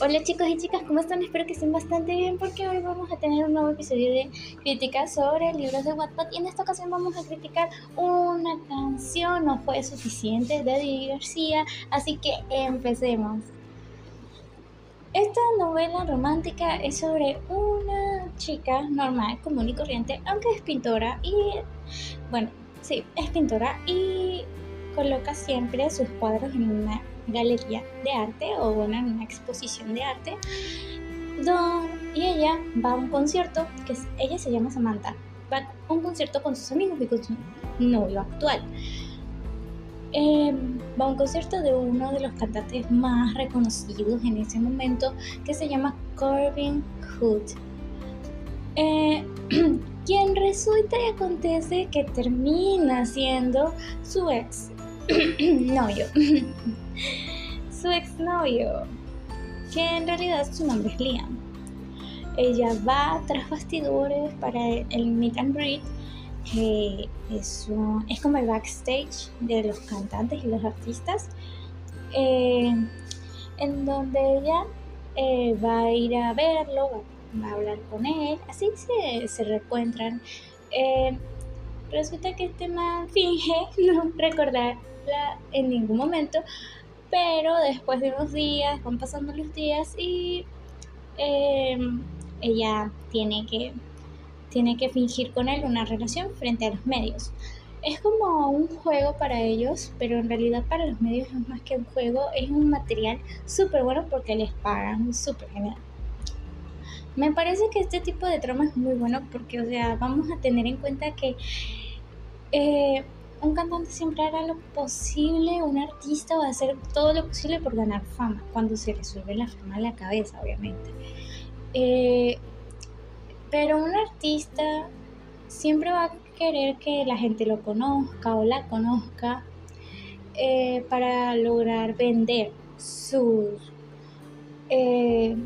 Hola chicos y chicas, ¿cómo están? Espero que estén bastante bien porque hoy vamos a tener un nuevo episodio de crítica sobre libros de Wattpad y en esta ocasión vamos a criticar una canción, no fue suficiente, de Didi García, así que empecemos. Esta novela romántica es sobre una chica normal, común y corriente, aunque es pintora y, bueno, sí, es pintora y coloca siempre sus cuadros en una galería de arte o bueno, en una exposición de arte. y ella va a un concierto, que ella se llama Samantha, va a un concierto con sus amigos y con su novio actual. Em, va a un concierto de uno de los cantantes más reconocidos en ese momento que se llama Corbin Hood. Eh, quien resulta y acontece que termina siendo su ex novio. su exnovio, que en realidad su nombre es Liam. Ella va tras bastidores para el meet and greet, que es, es como el backstage de los cantantes y los artistas, eh, en donde ella eh, va a ir a verlo, va a hablar con él, así se, se reencuentran. Eh, resulta que este man finge no recordarla en ningún momento, pero después de unos días, van pasando los días y em, ella tiene que, tiene que fingir con él una relación frente a los medios. Es como un juego para ellos, pero en realidad para los medios es más que un juego, es un material súper bueno porque les pagan súper genial. Me parece que este tipo de trama es muy bueno porque, o sea, vamos a tener en cuenta que eh, un cantante siempre hará lo posible, un artista va a hacer todo lo posible por ganar fama, cuando se resuelve la fama en la cabeza, obviamente. Eh, pero un artista siempre va a querer que la gente lo conozca o la conozca eh, para lograr vender sus eh,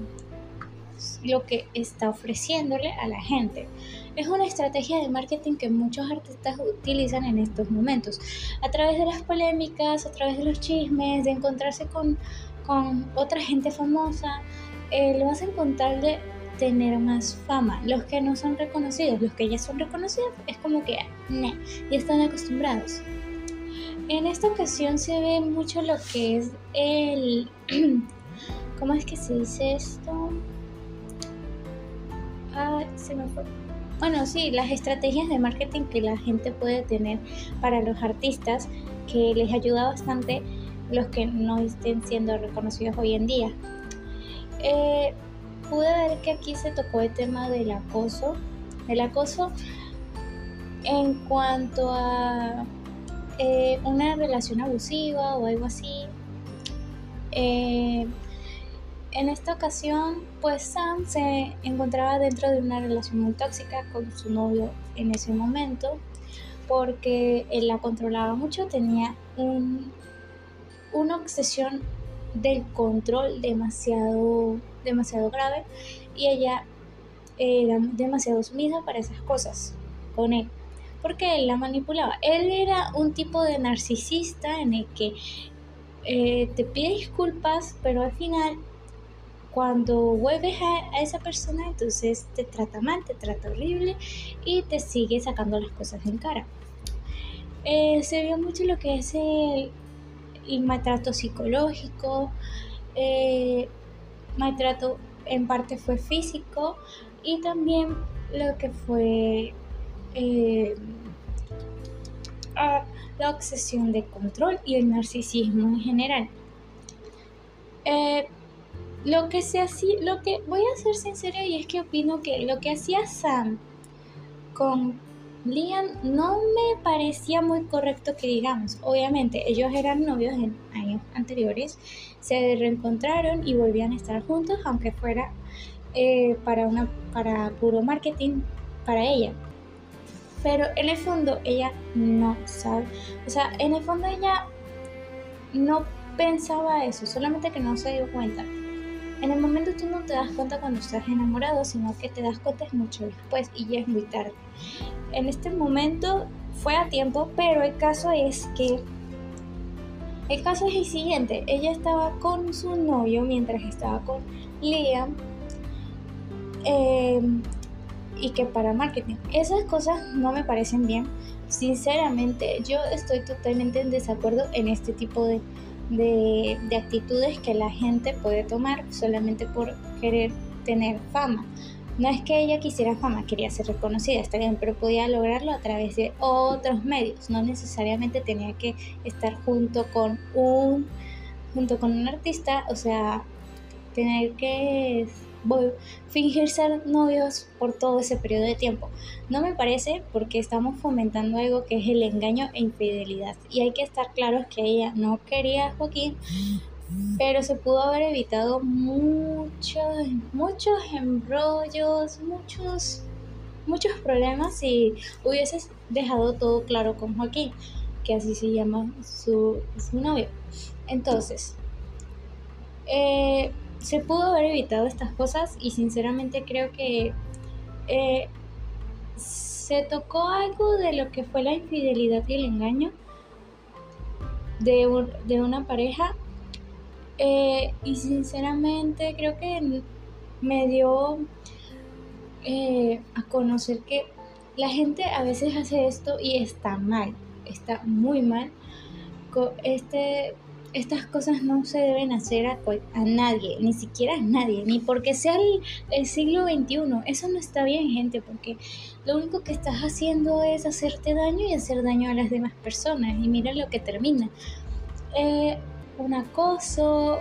lo que está ofreciéndole a la gente. Es una estrategia de marketing que muchos artistas utilizan en estos momentos, a través de las polémicas, a través de los chismes, de encontrarse con, otra gente famosa, eh, lo vas a encontrar de tener más fama. Los que no son reconocidos, los que ya son reconocidos, es como que ya están acostumbrados. En esta ocasión se ve mucho lo que es el... ¿Cómo es que se dice esto? Ah, se me fue bueno, sí, las estrategias de marketing que la gente puede tener para los artistas, que les ayuda bastante los que no estén siendo reconocidos hoy en día. Eh, pude ver que aquí se tocó el tema del acoso, el acoso en cuanto a eh, una relación abusiva o algo así. Eh, en esta ocasión, pues Sam se encontraba dentro de una relación muy tóxica con su novio en ese momento, porque él la controlaba mucho, tenía un, una obsesión del control demasiado, demasiado grave y ella era demasiado sumisa para esas cosas con él porque él la manipulaba. Él era un tipo de narcisista en el que eh, te pide disculpas, pero al final cuando vuelves a, esa persona, entonces te trata mal, te trata horrible y te sigue sacando las cosas en cara. Eh, se vio mucho lo que es el, maltrato psicológico, eh, maltrato en parte fue físico y también lo que fue eh, la obsesión de control y el narcisismo en general. Lo que se hacía, lo que voy a ser sincera y es que opino que lo que hacía Sam con Liam no me parecía muy correcto que digamos. Obviamente, ellos eran novios en años anteriores, se reencontraron y volvían a estar juntos, aunque fuera eh, para, una, para puro marketing para ella. Pero en el fondo ella no sabe, o sea, en el fondo ella no pensaba eso, solamente que no se dio cuenta. En el momento tú no te das cuenta cuando estás enamorado, sino que te das cuenta mucho después y ya es muy tarde. En este momento fue a tiempo, pero el caso es que El caso es el siguiente, ella estaba con su novio mientras estaba con Liam eh, y que para marketing. Esas cosas no me parecen bien. Sinceramente, yo estoy totalmente en desacuerdo en este tipo de, de, de actitudes que la gente puede tomar solamente por querer tener fama. No es que ella quisiera fama, quería ser reconocida, está bien, pero podía lograrlo a través de otros medios. No necesariamente tenía que estar junto con un, junto con un artista, o sea, tener que fingir ser novios por todo ese periodo de tiempo. No me parece porque estamos fomentando algo que es el engaño e infidelidad. Y hay que estar claros que ella no quería a Joaquín, pero se pudo haber evitado muchos, muchos embrollos, muchos, muchos problemas si hubieses dejado todo claro con Joaquín, que así se llama su, su novio. Entonces, eh, se pudo haber evitado estas cosas y sinceramente creo que eh, se tocó algo de lo que fue la infidelidad y el engaño de, de una pareja eh, y sinceramente creo que me dio eh, a conocer que la gente a veces hace esto y está mal, está muy mal. Este, estas cosas no se deben hacer a, a, nadie, ni siquiera a nadie, ni porque sea el, el, siglo XXI. Eso no está bien, gente, porque lo único que estás haciendo es hacerte daño y hacer daño a las demás personas. Y mira lo que termina. Eh, un acoso,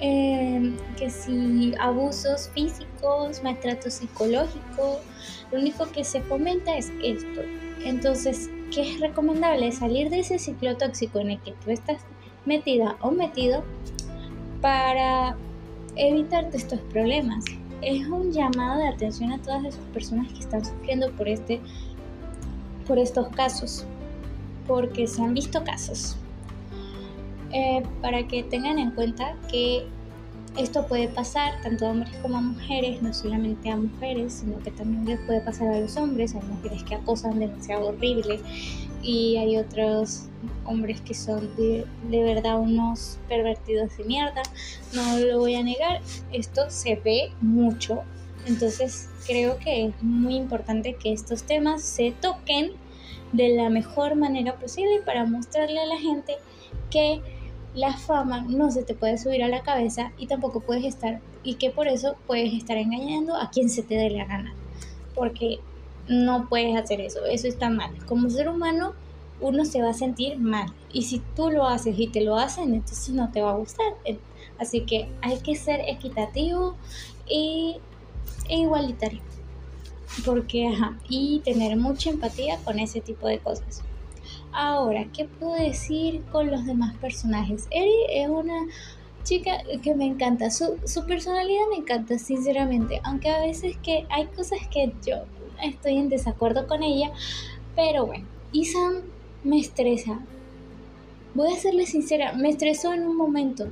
em, que si abusos físicos, maltrato psicológico, lo único que se fomenta es esto. Entonces, ¿qué es recomendable? Salir de ese ciclo tóxico en el que tú estás metida o metido para evitarte estos problemas. Es un llamado de atención a todas esas personas que están sufriendo por este por estos casos, porque se han visto casos. Eh, para que tengan en cuenta que esto puede pasar tanto a hombres como a mujeres, no solamente a mujeres, sino que también les puede pasar a los hombres. Hay mujeres que acosan demasiado horrible y hay otros hombres que son de, verdad unos pervertidos de mierda. No lo voy a negar, esto se ve mucho. Entonces creo que es muy importante que estos temas se toquen de la mejor manera posible para mostrarle a la gente que la fama no se te puede subir a la cabeza y tampoco puedes estar, y que por eso puedes estar engañando a quien se te dé la gana. Porque no puedes hacer eso, eso está mal. Como ser humano, uno se va a sentir mal. Y si tú lo haces y te lo hacen, entonces no te va a gustar. Así que hay que ser equitativo y, e igualitario. Porque, ajá, y tener mucha empatía con ese tipo de cosas. Ahora, ¿qué puedo decir con los demás personajes? Eri es una chica que me encanta, su, su personalidad me encanta, sinceramente, aunque a veces que hay cosas que yo estoy en desacuerdo con ella, pero bueno, Isam me estresa. Voy a serle sincera, me estresó en un momento.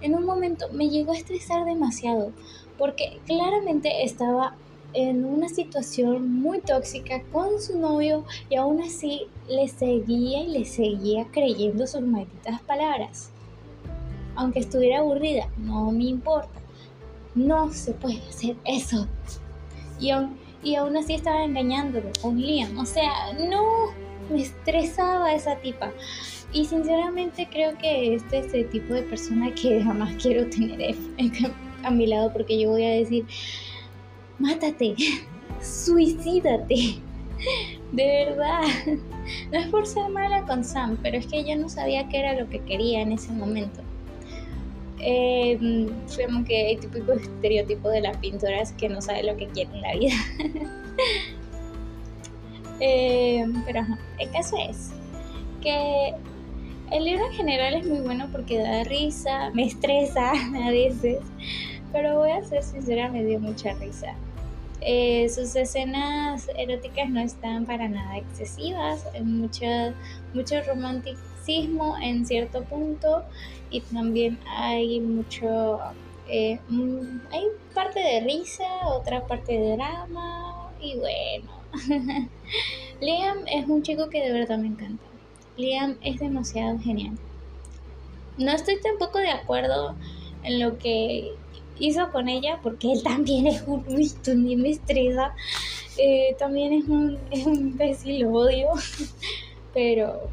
En un momento me llegó a estresar demasiado, porque claramente estaba en una situación muy tóxica con su novio y aún así le seguía y le seguía creyendo sus malditas palabras. Aunque estuviera aburrida, no me importa. No se puede hacer eso. Y aún, y aún así estaba engañándolo con Liam. O sea, no me estresaba esa tipa. Y sinceramente creo que este es el tipo de persona que jamás quiero tener a mi lado porque yo voy a decir, mátate, suicídate. De verdad. No es por ser mala con Sam, pero es que yo no sabía qué era lo que quería en ese momento. Eh, como que el típico estereotipo de las pintoras que no sabe lo que quiere en la vida. eh, pero el caso es que el libro en general es muy bueno porque da risa, me estresa a veces, pero voy a ser sincera, me dio mucha risa. Eh, sus escenas eróticas no están para nada excesivas, mucho, mucho romanticismo en cierto punto y también hay mucho, eh, mm, hay parte de risa, otra parte de drama y bueno. Liam es un chico que de verdad me encanta. Liam es demasiado genial. no estoy tampoco de acuerdo en lo que hizo con ella, porque él también es un ni me estresa. Eh, también es un, es un imbécil, odio. Pero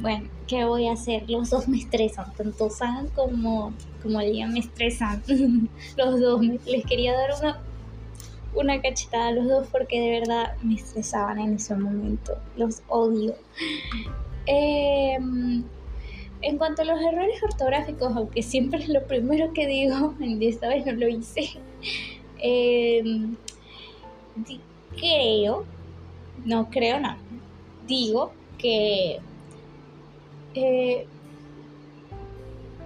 bueno, ¿qué voy a hacer? Los dos me estresan, tanto Sam como, como Liam me estresan. los dos, les quería dar una, una cachetada a los dos porque de verdad me estresaban en ese momento. Los odio. Em, en cuanto a los errores ortográficos, aunque siempre es lo primero que digo, esta vez no lo hice, em, creo, no creo, no, digo que eh,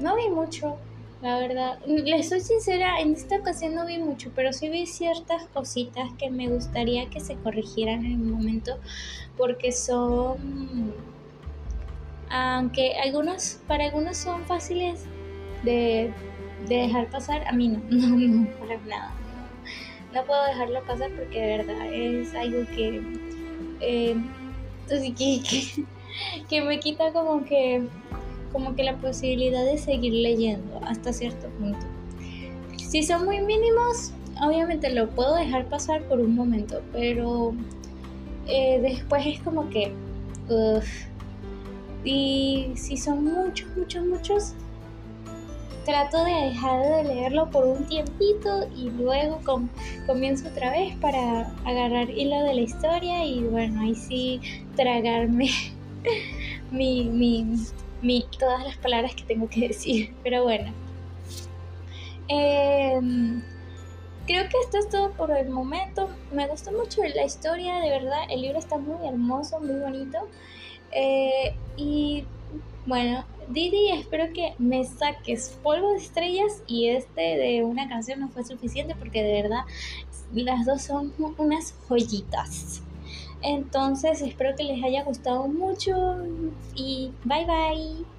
no vi mucho, la verdad. Les soy sincera, en esta ocasión no vi mucho, pero sí vi ciertas cositas que me gustaría que se corrigieran en el momento, porque son, aunque algunos, para algunos son fáciles de, dejar pasar, a mí no, no, no, para nada. No, puedo dejarlo pasar porque de verdad es algo que, que, que que me quita como que como que la posibilidad de seguir leyendo hasta cierto punto. Si son muy mínimos, obviamente lo puedo dejar pasar por un momento, pero eh, después es como que... Y si son muchos, muchos, muchos, trato de dejar de leerlo por un tiempito y luego comienzo otra vez para agarrar hilo de la historia y bueno, ahí sí tragarme mi, mi, mi, todas las palabras que tengo que decir. Pero bueno. Em, creo que esto es todo por el momento. Me gustó mucho la historia, de verdad. El libro está muy hermoso, muy bonito. Eh, y bueno, Didi, espero que me saques polvo de estrellas y este de una canción no fue suficiente porque de verdad las dos son unas joyitas. Entonces espero que les haya gustado mucho y bye bye.